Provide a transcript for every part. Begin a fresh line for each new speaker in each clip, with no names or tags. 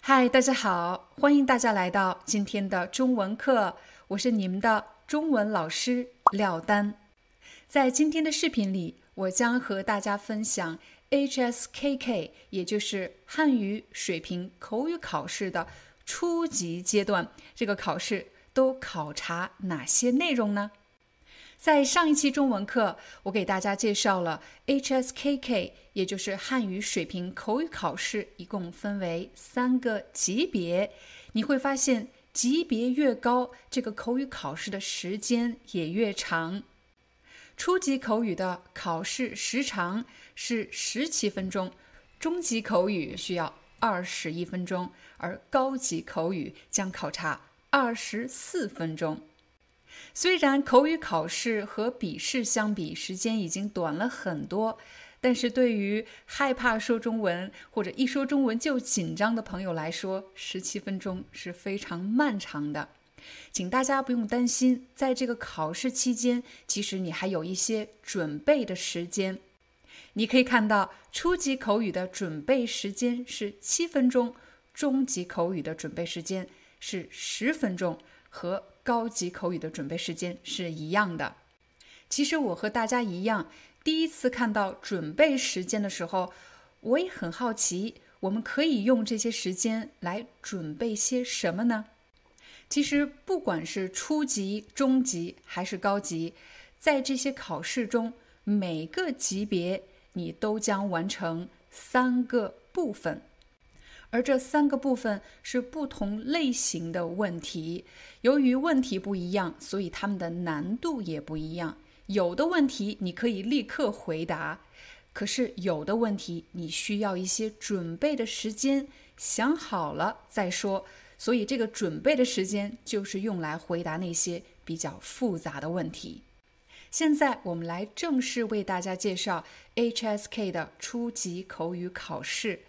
嗨，大家好，欢迎大家来到今天的中文课，我是你们的中文老师廖丹。在今天的视频里，我将和大家分享 HSKK，也就是汉语水平口语考试的初级阶段，这个考试都考察哪些内容呢？在上一期中文课，我给大家介绍了 HSKK，也就是汉语水平口语考试，一共分为三个级别。你会发现，级别越高，这个口语考试的时间也越长。初级口语的考试时长是十七分钟，中级口语需要二十一分钟，而高级口语将考察二十四分钟。虽然口语考试和笔试相比时间已经短了很多，但是对于害怕说中文或者一说中文就紧张的朋友来说，十七分钟是非常漫长的。请大家不用担心，在这个考试期间，其实你还有一些准备的时间。你可以看到，初级口语的准备时间是七分钟，中级口语的准备时间是十分钟，和高级口语的准备时间是一样的。其实我和大家一样，第一次看到准备时间的时候，我也很好奇，我们可以用这些时间来准备些什么呢？其实不管是初级、中级还是高级，在这些考试中，每个级别你都将完成三个部分。而这三个部分是不同类型的问题，由于问题不一样，所以它们的难度也不一样。有的问题你可以立刻回答，可是有的问题你需要一些准备的时间，想好了再说。所以这个准备的时间就是用来回答那些比较复杂的问题。现在我们来正式为大家介绍 HSK 的初级口语考试。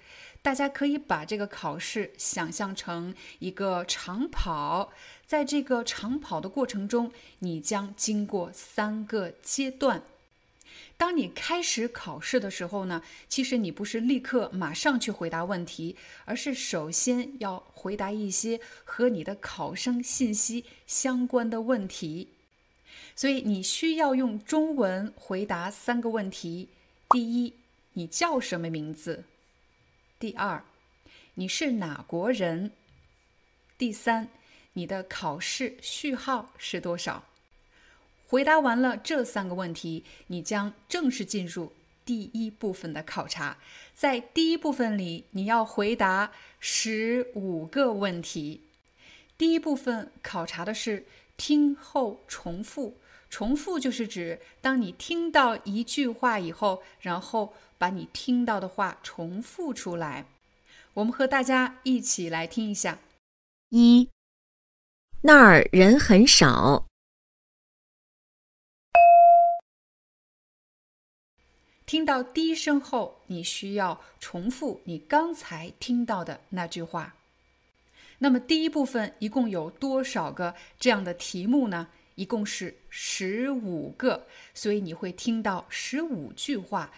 大家可以把这个考试想象成一个长跑，在这个长跑的过程中，你将经过三个阶段。当你开始考试的时候呢，其实你不是立刻马上去回答问题，而是首先要回答一些和你的考生信息相关的问题。所以你需要用中文回答三个问题：第一，你叫什么名字？第二，你是哪国人？第三，你的考试序号是多少？回答完了这三个问题，你将正式进入第一部分的考察。在第一部分里，你要回答十五个问题。第一部分考察的是听后重复，重复就是指当你听到一句话以后，然后。把你听到的话重复出来，我们和大家一起来听一下。
一，那儿人很少。
听到低声后，你需要重复你刚才听到的那句话。那么第一部分一共有多少个这样的题目呢？一共是十五个，所以你会听到十五句话。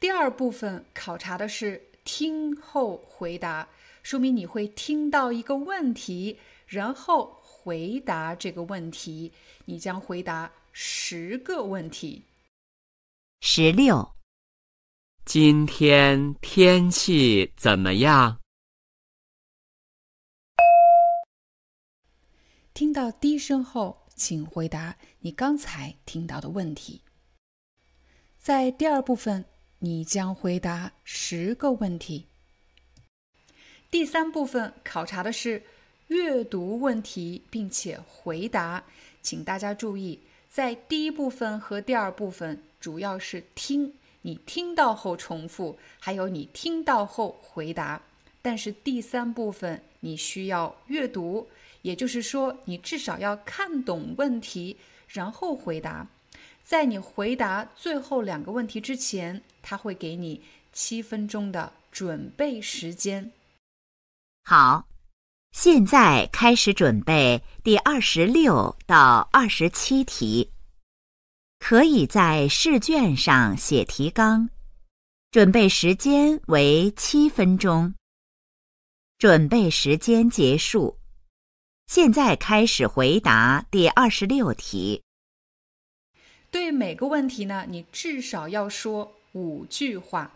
第二部分考察的是听后回答，说明你会听到一个问题，然后回答这个问题。你将回答十个问题。
十六，
今天天气怎么样？
听到低声后，请回答你刚才听到的问题。在第二部分。你将回答十个问题。第三部分考察的是阅读问题，并且回答。请大家注意，在第一部分和第二部分主要是听，你听到后重复，还有你听到后回答。但是第三部分你需要阅读，也就是说，你至少要看懂问题，然后回答。在你回答最后两个问题之前，他会给你七分钟的准备时间。
好，现在开始准备第二十六到二十七题。可以在试卷上写提纲，准备时间为七分钟。准备时间结束，现在开始回答第二十六题。
对每个问题呢，你至少要说五句话。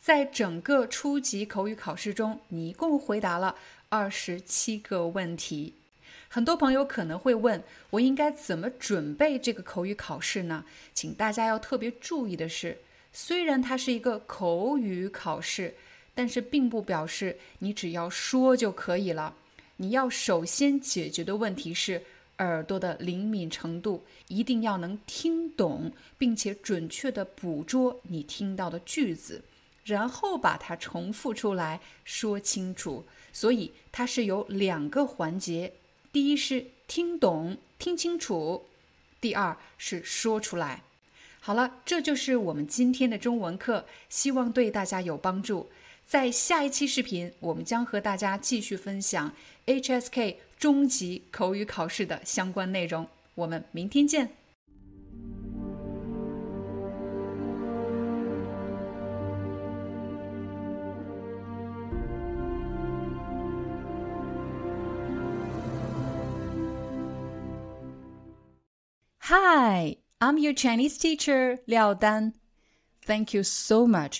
在整个初级口语考试中，你一共回答了二十七个问题。很多朋友可能会问，我应该怎么准备这个口语考试呢？请大家要特别注意的是，虽然它是一个口语考试。但是并不表示你只要说就可以了。你要首先解决的问题是耳朵的灵敏程度，一定要能听懂，并且准确地捕捉你听到的句子，然后把它重复出来说清楚。所以它是有两个环节：第一是听懂、听清楚；第二是说出来。好了，这就是我们今天的中文课，希望对大家有帮助。在下一期视频，我们将和大家继续分享 HSK 中级口语考试的相关内容。我们明天见。Hi, I'm your Chinese teacher Liao Dan. Thank you so much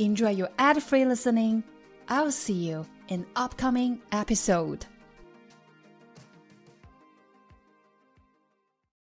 Enjoy your ad free listening. I'll see you in upcoming episode.